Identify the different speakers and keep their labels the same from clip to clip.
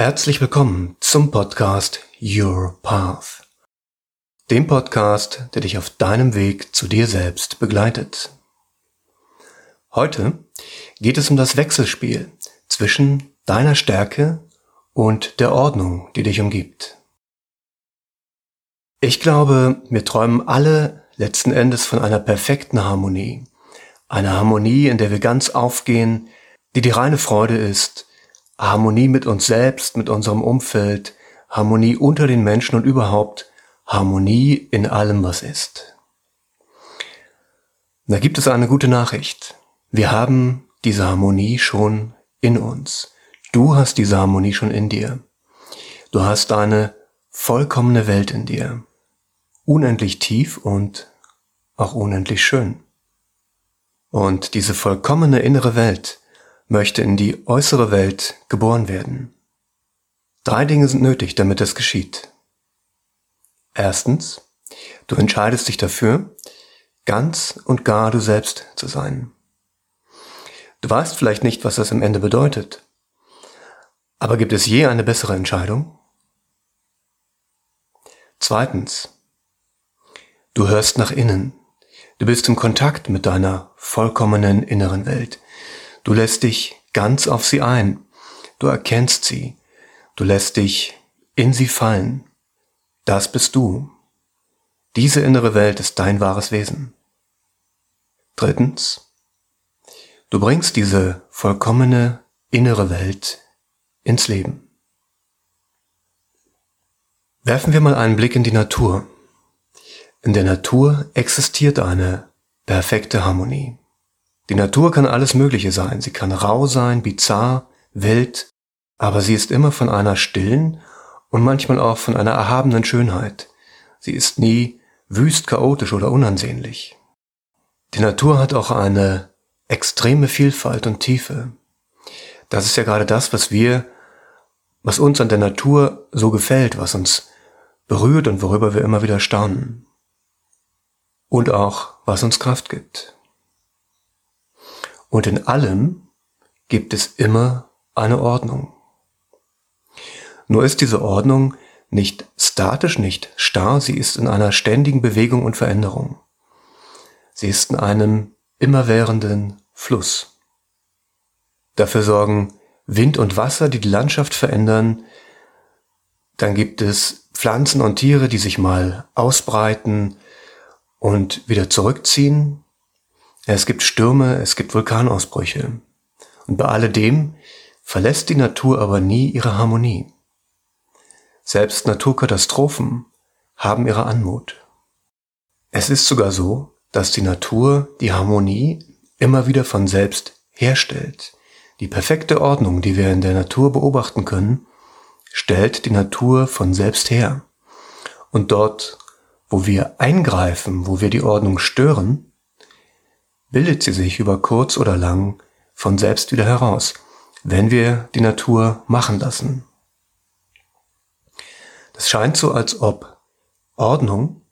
Speaker 1: Herzlich willkommen zum Podcast Your Path. Dem Podcast, der dich auf deinem Weg zu dir selbst begleitet. Heute geht es um das Wechselspiel zwischen deiner Stärke und der Ordnung, die dich umgibt. Ich glaube, wir träumen alle letzten Endes von einer perfekten Harmonie. Einer Harmonie, in der wir ganz aufgehen, die die reine Freude ist, Harmonie mit uns selbst, mit unserem Umfeld, Harmonie unter den Menschen und überhaupt Harmonie in allem, was ist. Da gibt es eine gute Nachricht. Wir haben diese Harmonie schon in uns. Du hast diese Harmonie schon in dir. Du hast eine vollkommene Welt in dir. Unendlich tief und auch unendlich schön. Und diese vollkommene innere Welt möchte in die äußere Welt geboren werden. Drei Dinge sind nötig, damit es geschieht. Erstens, du entscheidest dich dafür, ganz und gar du selbst zu sein. Du weißt vielleicht nicht, was das am Ende bedeutet, aber gibt es je eine bessere Entscheidung? Zweitens, du hörst nach innen. Du bist im Kontakt mit deiner vollkommenen inneren Welt. Du lässt dich ganz auf sie ein. Du erkennst sie. Du lässt dich in sie fallen. Das bist du. Diese innere Welt ist dein wahres Wesen. Drittens. Du bringst diese vollkommene innere Welt ins Leben. Werfen wir mal einen Blick in die Natur. In der Natur existiert eine perfekte Harmonie. Die Natur kann alles Mögliche sein. Sie kann rau sein, bizarr, wild, aber sie ist immer von einer stillen und manchmal auch von einer erhabenen Schönheit. Sie ist nie wüst, chaotisch oder unansehnlich. Die Natur hat auch eine extreme Vielfalt und Tiefe. Das ist ja gerade das, was wir, was uns an der Natur so gefällt, was uns berührt und worüber wir immer wieder staunen. Und auch, was uns Kraft gibt. Und in allem gibt es immer eine Ordnung. Nur ist diese Ordnung nicht statisch, nicht starr, sie ist in einer ständigen Bewegung und Veränderung. Sie ist in einem immerwährenden Fluss. Dafür sorgen Wind und Wasser, die die Landschaft verändern. Dann gibt es Pflanzen und Tiere, die sich mal ausbreiten und wieder zurückziehen. Es gibt Stürme, es gibt Vulkanausbrüche. Und bei alledem verlässt die Natur aber nie ihre Harmonie. Selbst Naturkatastrophen haben ihre Anmut. Es ist sogar so, dass die Natur die Harmonie immer wieder von selbst herstellt. Die perfekte Ordnung, die wir in der Natur beobachten können, stellt die Natur von selbst her. Und dort, wo wir eingreifen, wo wir die Ordnung stören, bildet sie sich über kurz oder lang von selbst wieder heraus, wenn wir die Natur machen lassen. Das scheint so, als ob Ordnung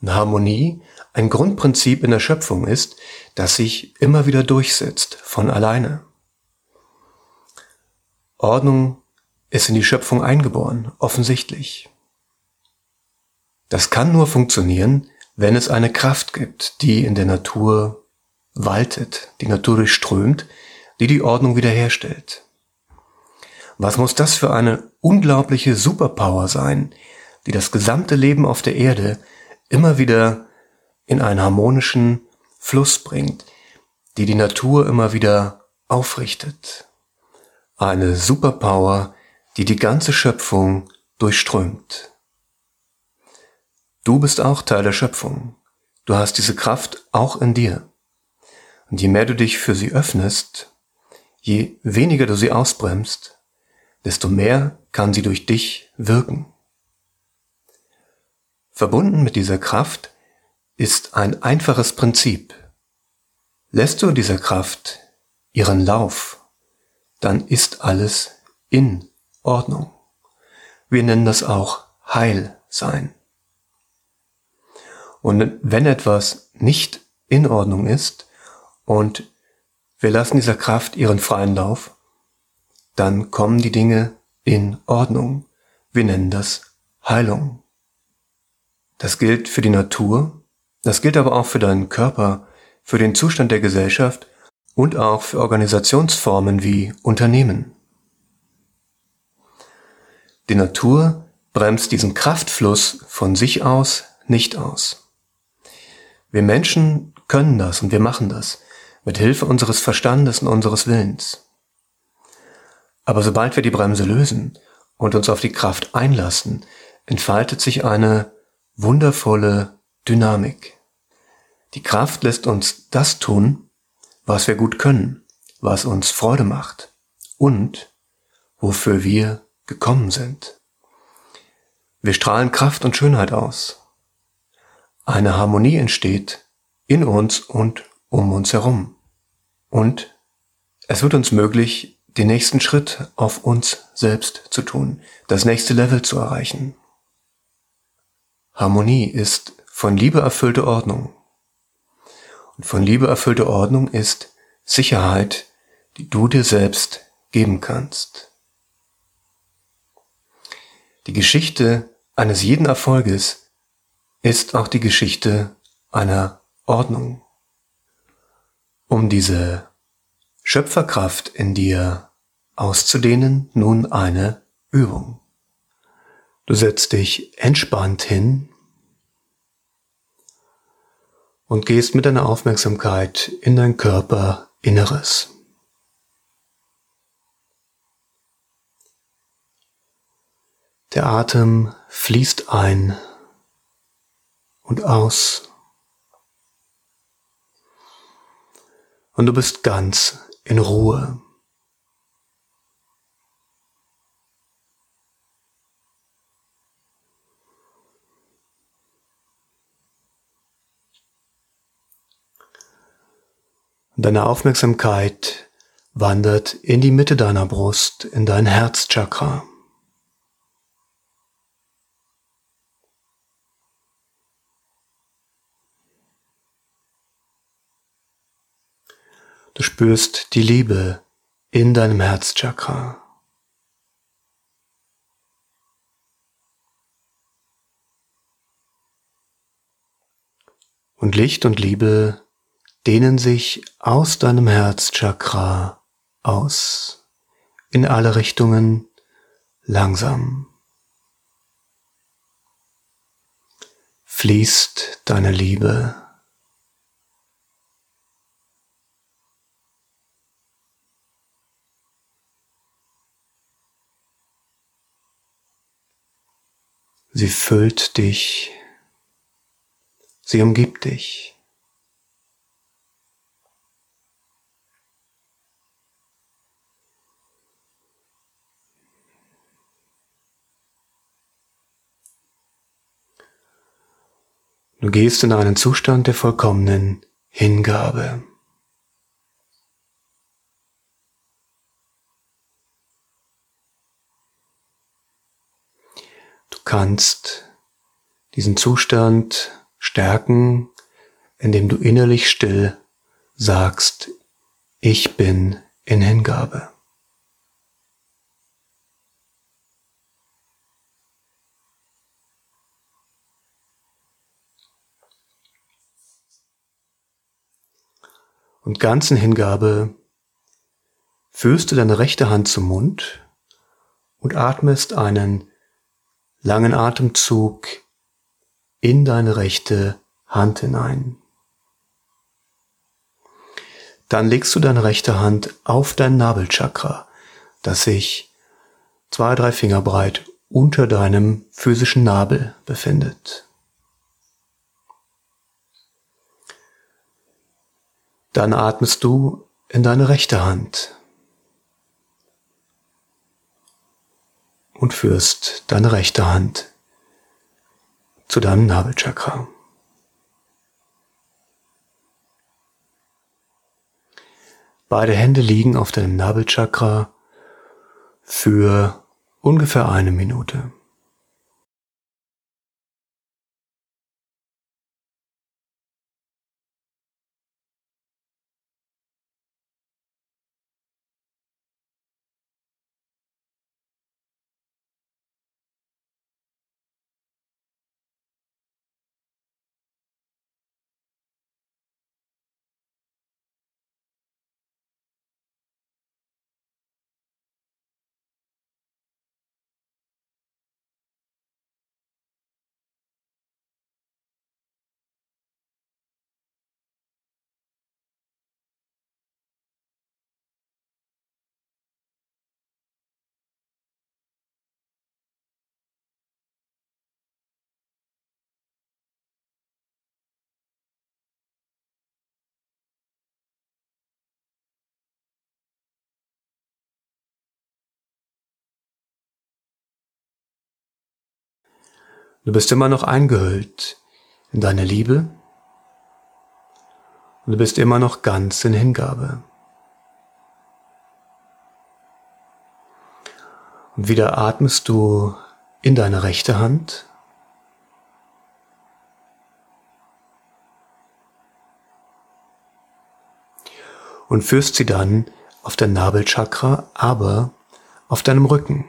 Speaker 1: und Harmonie ein Grundprinzip in der Schöpfung ist, das sich immer wieder durchsetzt von alleine. Ordnung ist in die Schöpfung eingeboren, offensichtlich. Das kann nur funktionieren, wenn es eine Kraft gibt, die in der Natur waltet, die Natur durchströmt, die die Ordnung wiederherstellt. Was muss das für eine unglaubliche Superpower sein, die das gesamte Leben auf der Erde immer wieder in einen harmonischen Fluss bringt, die die Natur immer wieder aufrichtet. Eine Superpower, die die ganze Schöpfung durchströmt. Du bist auch Teil der Schöpfung. Du hast diese Kraft auch in dir. Und je mehr du dich für sie öffnest, je weniger du sie ausbremst, desto mehr kann sie durch dich wirken. Verbunden mit dieser Kraft ist ein einfaches Prinzip. Lässt du dieser Kraft ihren Lauf, dann ist alles in Ordnung. Wir nennen das auch Heilsein. Und wenn etwas nicht in Ordnung ist, und wir lassen dieser Kraft ihren freien Lauf, dann kommen die Dinge in Ordnung. Wir nennen das Heilung. Das gilt für die Natur, das gilt aber auch für deinen Körper, für den Zustand der Gesellschaft und auch für Organisationsformen wie Unternehmen. Die Natur bremst diesen Kraftfluss von sich aus nicht aus. Wir Menschen können das und wir machen das mit Hilfe unseres Verstandes und unseres Willens. Aber sobald wir die Bremse lösen und uns auf die Kraft einlassen, entfaltet sich eine wundervolle Dynamik. Die Kraft lässt uns das tun, was wir gut können, was uns Freude macht und wofür wir gekommen sind. Wir strahlen Kraft und Schönheit aus. Eine Harmonie entsteht in uns und um uns herum. Und es wird uns möglich, den nächsten Schritt auf uns selbst zu tun, das nächste Level zu erreichen. Harmonie ist von Liebe erfüllte Ordnung. Und von Liebe erfüllte Ordnung ist Sicherheit, die du dir selbst geben kannst. Die Geschichte eines jeden Erfolges ist auch die Geschichte einer Ordnung. Um diese Schöpferkraft in dir auszudehnen, nun eine Übung. Du setzt dich entspannt hin und gehst mit deiner Aufmerksamkeit in dein Körperinneres. Der Atem fließt ein und aus. Und du bist ganz in Ruhe. Deine Aufmerksamkeit wandert in die Mitte deiner Brust, in dein Herzchakra. Du spürst die Liebe in deinem Herzchakra. Und Licht und Liebe dehnen sich aus deinem Herzchakra aus in alle Richtungen langsam. Fließt deine Liebe. Sie füllt dich. Sie umgibt dich. Du gehst in einen Zustand der vollkommenen Hingabe. Du kannst diesen Zustand stärken, indem du innerlich still sagst, ich bin in Hingabe. und ganzen Hingabe führst du deine rechte Hand zum Mund und atmest einen langen Atemzug in deine rechte Hand hinein. Dann legst du deine rechte Hand auf dein Nabelchakra, das sich zwei, drei Finger breit unter deinem physischen Nabel befindet. Dann atmest du in deine rechte Hand und führst deine rechte Hand zu deinem Nabelchakra. Beide Hände liegen auf deinem Nabelchakra für ungefähr eine Minute. Du bist immer noch eingehüllt in deine Liebe und du bist immer noch ganz in Hingabe. Und wieder atmest du in deine rechte Hand. Und führst sie dann auf dein Nabelchakra, aber auf deinem Rücken.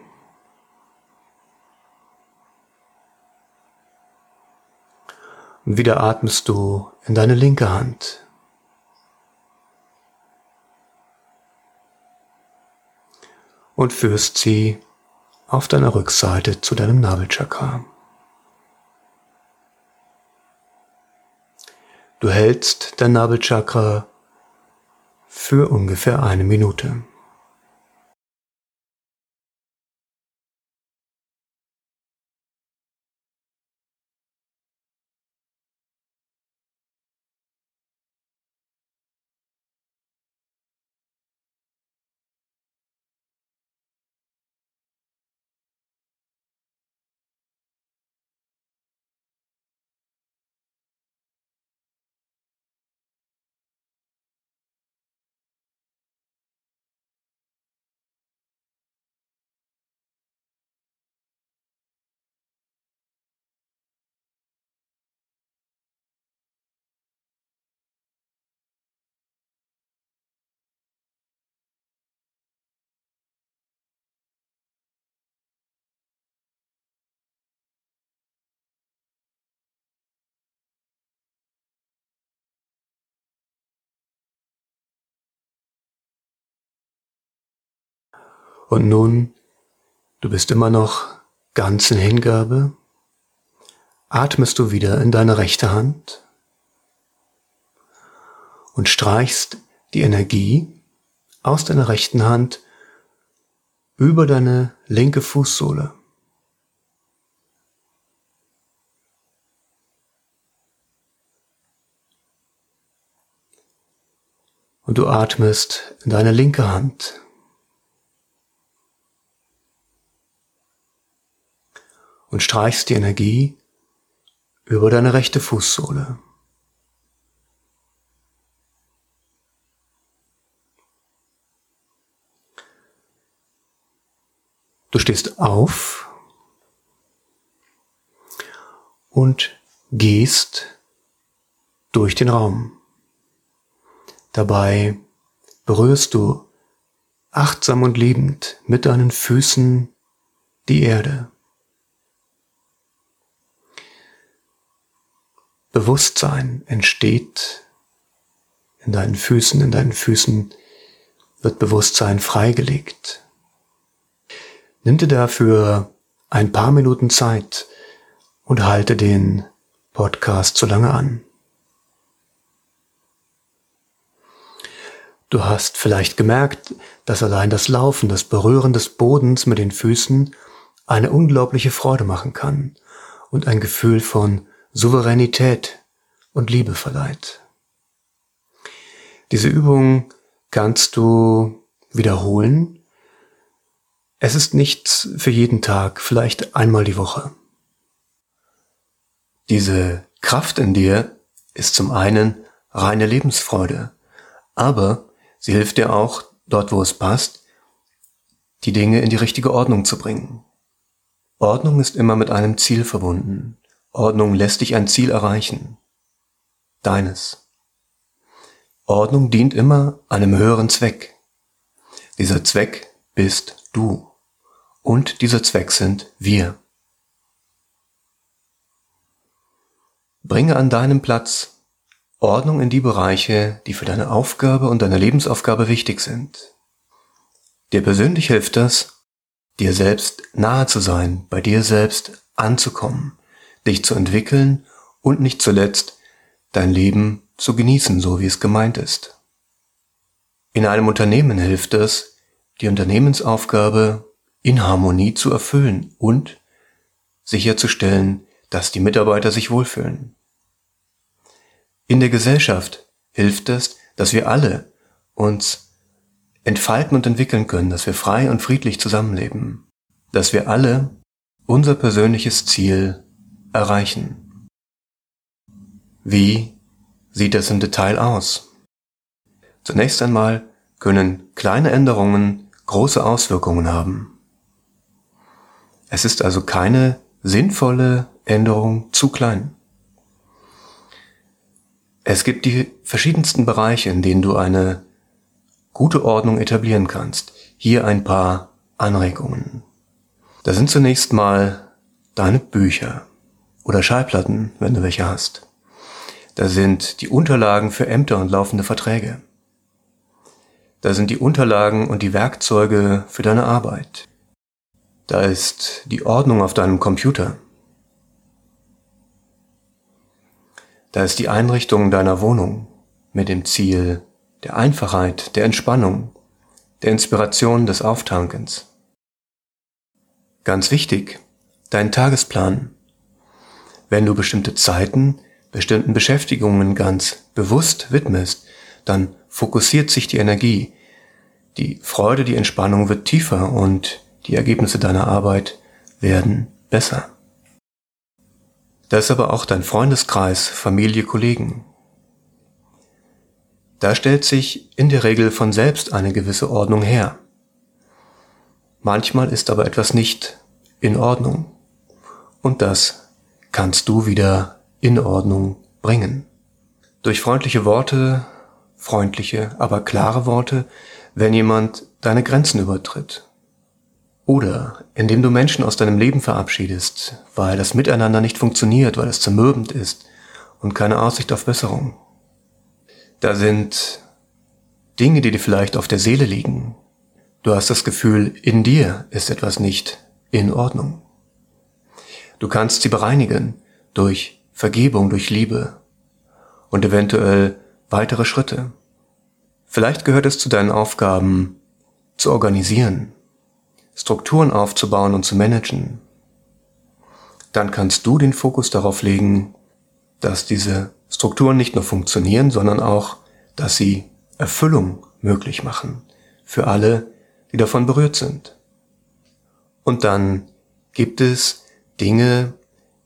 Speaker 1: Und wieder atmest du in deine linke Hand. Und führst sie auf deiner Rückseite zu deinem Nabelchakra. Du hältst dein Nabelchakra für ungefähr eine Minute. Und nun, du bist immer noch ganz in Hingabe, atmest du wieder in deine rechte Hand? Und streichst die Energie aus deiner rechten Hand über deine linke Fußsohle. Und du atmest in deine linke Hand und streichst die Energie über deine rechte Fußsohle. Du stehst auf und gehst durch den Raum. Dabei berührst du achtsam und liebend mit deinen Füßen die Erde. Bewusstsein entsteht in deinen Füßen, in deinen Füßen wird Bewusstsein freigelegt. Nimm dir dafür ein paar Minuten Zeit und halte den Podcast so lange an. Du hast vielleicht gemerkt, dass allein das Laufen, das Berühren des Bodens mit den Füßen eine unglaubliche Freude machen kann und ein Gefühl von Souveränität und Liebe verleiht. Diese Übung kannst du wiederholen. Es ist nichts für jeden Tag, vielleicht einmal die Woche. Diese Kraft in dir ist zum einen reine Lebensfreude, aber sie hilft dir auch, dort wo es passt, die Dinge in die richtige Ordnung zu bringen. Ordnung ist immer mit einem Ziel verbunden. Ordnung lässt dich ein Ziel erreichen. Deines. Ordnung dient immer einem höheren Zweck. Dieser Zweck bist du. Und dieser Zweck sind wir. Bringe an deinem Platz Ordnung in die Bereiche, die für deine Aufgabe und deine Lebensaufgabe wichtig sind. Dir persönlich hilft das, dir selbst nahe zu sein, bei dir selbst anzukommen, dich zu entwickeln und nicht zuletzt dein Leben zu genießen, so wie es gemeint ist. In einem Unternehmen hilft es, die Unternehmensaufgabe in Harmonie zu erfüllen und sicherzustellen, dass die Mitarbeiter sich wohlfühlen. In der Gesellschaft hilft es, dass wir alle uns entfalten und entwickeln können, dass wir frei und friedlich zusammenleben, dass wir alle unser persönliches Ziel erreichen. Wie sieht das im Detail aus? Zunächst einmal können kleine Änderungen große Auswirkungen haben. Es ist also keine sinnvolle Änderung zu klein. Es gibt die verschiedensten Bereiche, in denen du eine gute Ordnung etablieren kannst. Hier ein paar Anregungen. Da sind zunächst mal deine Bücher oder Schallplatten, wenn du welche hast. Da sind die Unterlagen für Ämter und laufende Verträge. Da sind die Unterlagen und die Werkzeuge für deine Arbeit. Da ist die Ordnung auf deinem Computer. Da ist die Einrichtung deiner Wohnung mit dem Ziel der Einfachheit, der Entspannung, der Inspiration des Auftankens. Ganz wichtig, dein Tagesplan. Wenn du bestimmte Zeiten bestimmten Beschäftigungen ganz bewusst widmest, dann fokussiert sich die Energie. Die Freude, die Entspannung wird tiefer und die Ergebnisse deiner Arbeit werden besser. Da ist aber auch dein Freundeskreis, Familie, Kollegen. Da stellt sich in der Regel von selbst eine gewisse Ordnung her. Manchmal ist aber etwas nicht in Ordnung. Und das kannst du wieder in Ordnung bringen. Durch freundliche Worte, freundliche, aber klare Worte, wenn jemand deine Grenzen übertritt. Oder indem du Menschen aus deinem Leben verabschiedest, weil das Miteinander nicht funktioniert, weil es zermürbend ist und keine Aussicht auf Besserung. Da sind Dinge, die dir vielleicht auf der Seele liegen. Du hast das Gefühl, in dir ist etwas nicht in Ordnung. Du kannst sie bereinigen durch Vergebung, durch Liebe und eventuell weitere Schritte. Vielleicht gehört es zu deinen Aufgaben, zu organisieren, Strukturen aufzubauen und zu managen. Dann kannst du den Fokus darauf legen, dass diese Strukturen nicht nur funktionieren, sondern auch, dass sie Erfüllung möglich machen für alle, die davon berührt sind. Und dann gibt es Dinge,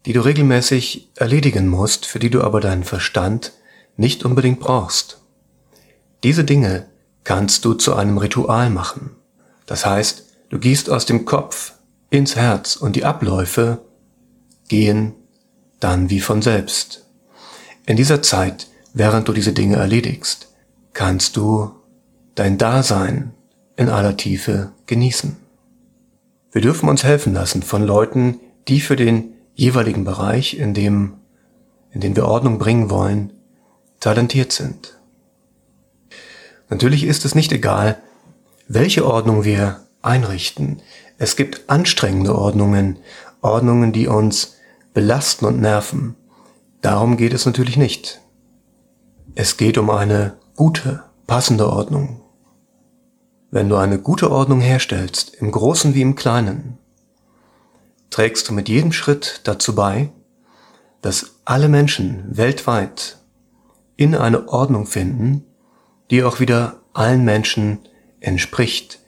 Speaker 1: die du regelmäßig erledigen musst, für die du aber deinen Verstand nicht unbedingt brauchst. Diese Dinge kannst du zu einem Ritual machen. Das heißt, du gehst aus dem Kopf ins Herz und die Abläufe gehen dann wie von selbst. In dieser Zeit, während du diese Dinge erledigst, kannst du dein Dasein in aller Tiefe genießen. Wir dürfen uns helfen lassen von Leuten, die für den jeweiligen Bereich, in dem, in den wir Ordnung bringen wollen, talentiert sind. Natürlich ist es nicht egal, welche Ordnung wir einrichten. Es gibt anstrengende Ordnungen, Ordnungen, die uns belasten und nerven. Darum geht es natürlich nicht. Es geht um eine gute, passende Ordnung. Wenn du eine gute Ordnung herstellst, im Großen wie im Kleinen, trägst du mit jedem Schritt dazu bei, dass alle Menschen weltweit in eine Ordnung finden, die auch wieder allen Menschen entspricht,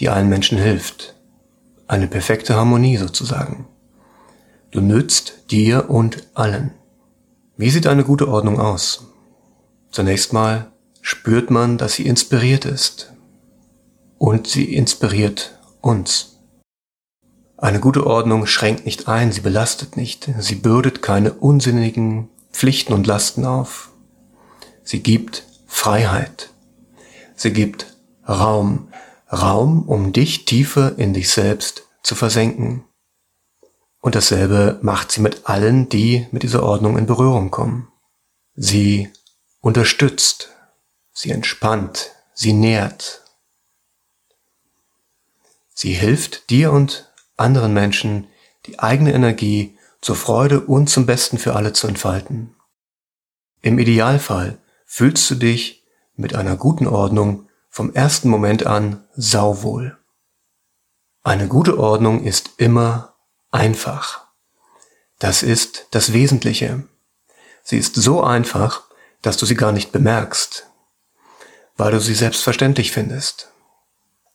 Speaker 1: die allen Menschen hilft. Eine perfekte Harmonie sozusagen. Du nützt dir und allen. Wie sieht eine gute Ordnung aus? Zunächst mal spürt man, dass sie inspiriert ist. Und sie inspiriert uns. Eine gute Ordnung schränkt nicht ein, sie belastet nicht, sie bürdet keine unsinnigen Pflichten und Lasten auf. Sie gibt Freiheit. Sie gibt Raum, Raum, um dich tiefer in dich selbst zu versenken. Und dasselbe macht sie mit allen, die mit dieser Ordnung in Berührung kommen. Sie unterstützt, sie entspannt, sie nährt. Sie hilft dir und anderen Menschen die eigene Energie zur Freude und zum Besten für alle zu entfalten. Im Idealfall fühlst du dich mit einer guten Ordnung vom ersten Moment an sauwohl. Eine gute Ordnung ist immer einfach. Das ist das Wesentliche. Sie ist so einfach, dass du sie gar nicht bemerkst, weil du sie selbstverständlich findest.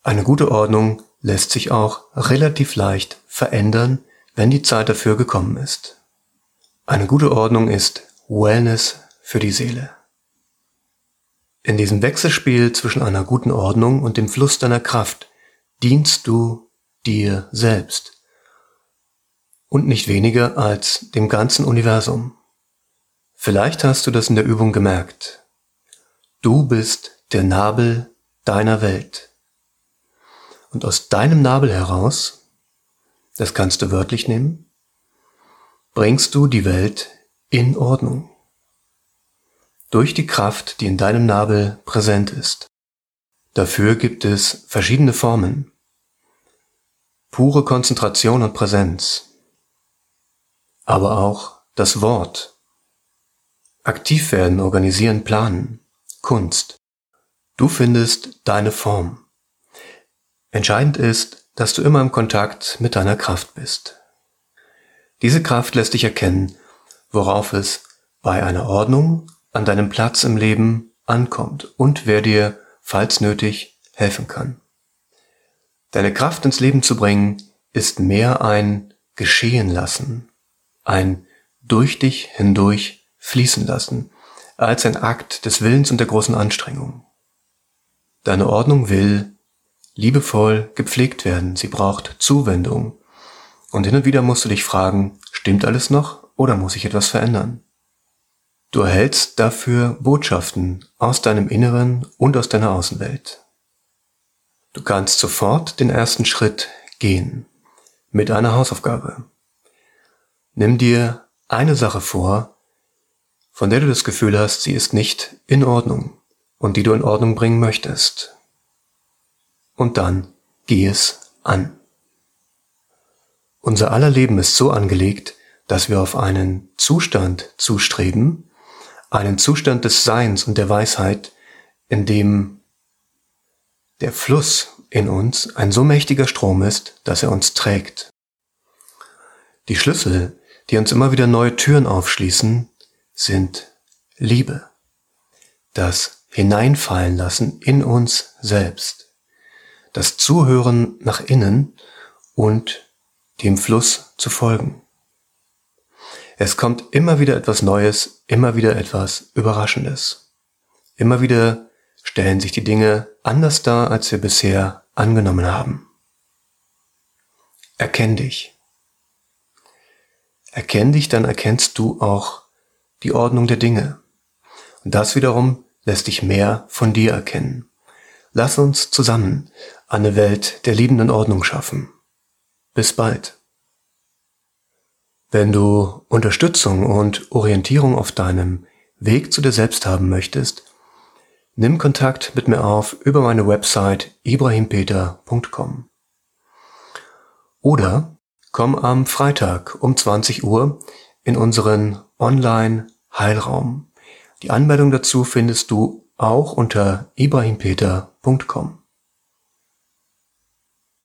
Speaker 1: Eine gute Ordnung lässt sich auch relativ leicht verändern, wenn die Zeit dafür gekommen ist. Eine gute Ordnung ist Wellness für die Seele. In diesem Wechselspiel zwischen einer guten Ordnung und dem Fluss deiner Kraft dienst du dir selbst und nicht weniger als dem ganzen Universum. Vielleicht hast du das in der Übung gemerkt. Du bist der Nabel deiner Welt. Und aus deinem Nabel heraus, das kannst du wörtlich nehmen, bringst du die Welt in Ordnung. Durch die Kraft, die in deinem Nabel präsent ist. Dafür gibt es verschiedene Formen. Pure Konzentration und Präsenz. Aber auch das Wort. Aktiv werden, organisieren, planen. Kunst. Du findest deine Form. Entscheidend ist, dass du immer im Kontakt mit deiner Kraft bist. Diese Kraft lässt dich erkennen, worauf es bei einer Ordnung an deinem Platz im Leben ankommt und wer dir, falls nötig, helfen kann. Deine Kraft ins Leben zu bringen, ist mehr ein Geschehen lassen, ein durch dich hindurch fließen lassen, als ein Akt des Willens und der großen Anstrengung. Deine Ordnung will liebevoll gepflegt werden, sie braucht Zuwendung, und hin und wieder musst du dich fragen, stimmt alles noch oder muss ich etwas verändern? Du erhältst dafür Botschaften aus deinem Inneren und aus deiner Außenwelt. Du kannst sofort den ersten Schritt gehen mit einer Hausaufgabe. Nimm dir eine Sache vor, von der du das Gefühl hast, sie ist nicht in Ordnung und die du in Ordnung bringen möchtest. Und dann geh es an. Unser aller Leben ist so angelegt, dass wir auf einen Zustand zustreben, einen Zustand des Seins und der Weisheit, in dem der Fluss in uns ein so mächtiger Strom ist, dass er uns trägt. Die Schlüssel, die uns immer wieder neue Türen aufschließen, sind Liebe, das Hineinfallen lassen in uns selbst, das Zuhören nach innen und dem Fluss zu folgen. Es kommt immer wieder etwas Neues, immer wieder etwas Überraschendes. Immer wieder stellen sich die Dinge anders dar, als wir bisher angenommen haben. Erkenn dich. Erkenn dich, dann erkennst du auch die Ordnung der Dinge. Und das wiederum lässt dich mehr von dir erkennen. Lass uns zusammen eine Welt der liebenden Ordnung schaffen. Bis bald. Wenn du Unterstützung und Orientierung auf deinem Weg zu dir selbst haben möchtest, nimm Kontakt mit mir auf über meine Website ibrahimpeter.com. Oder komm am Freitag um 20 Uhr in unseren Online-Heilraum. Die Anmeldung dazu findest du auch unter ibrahimpeter.com www.ecom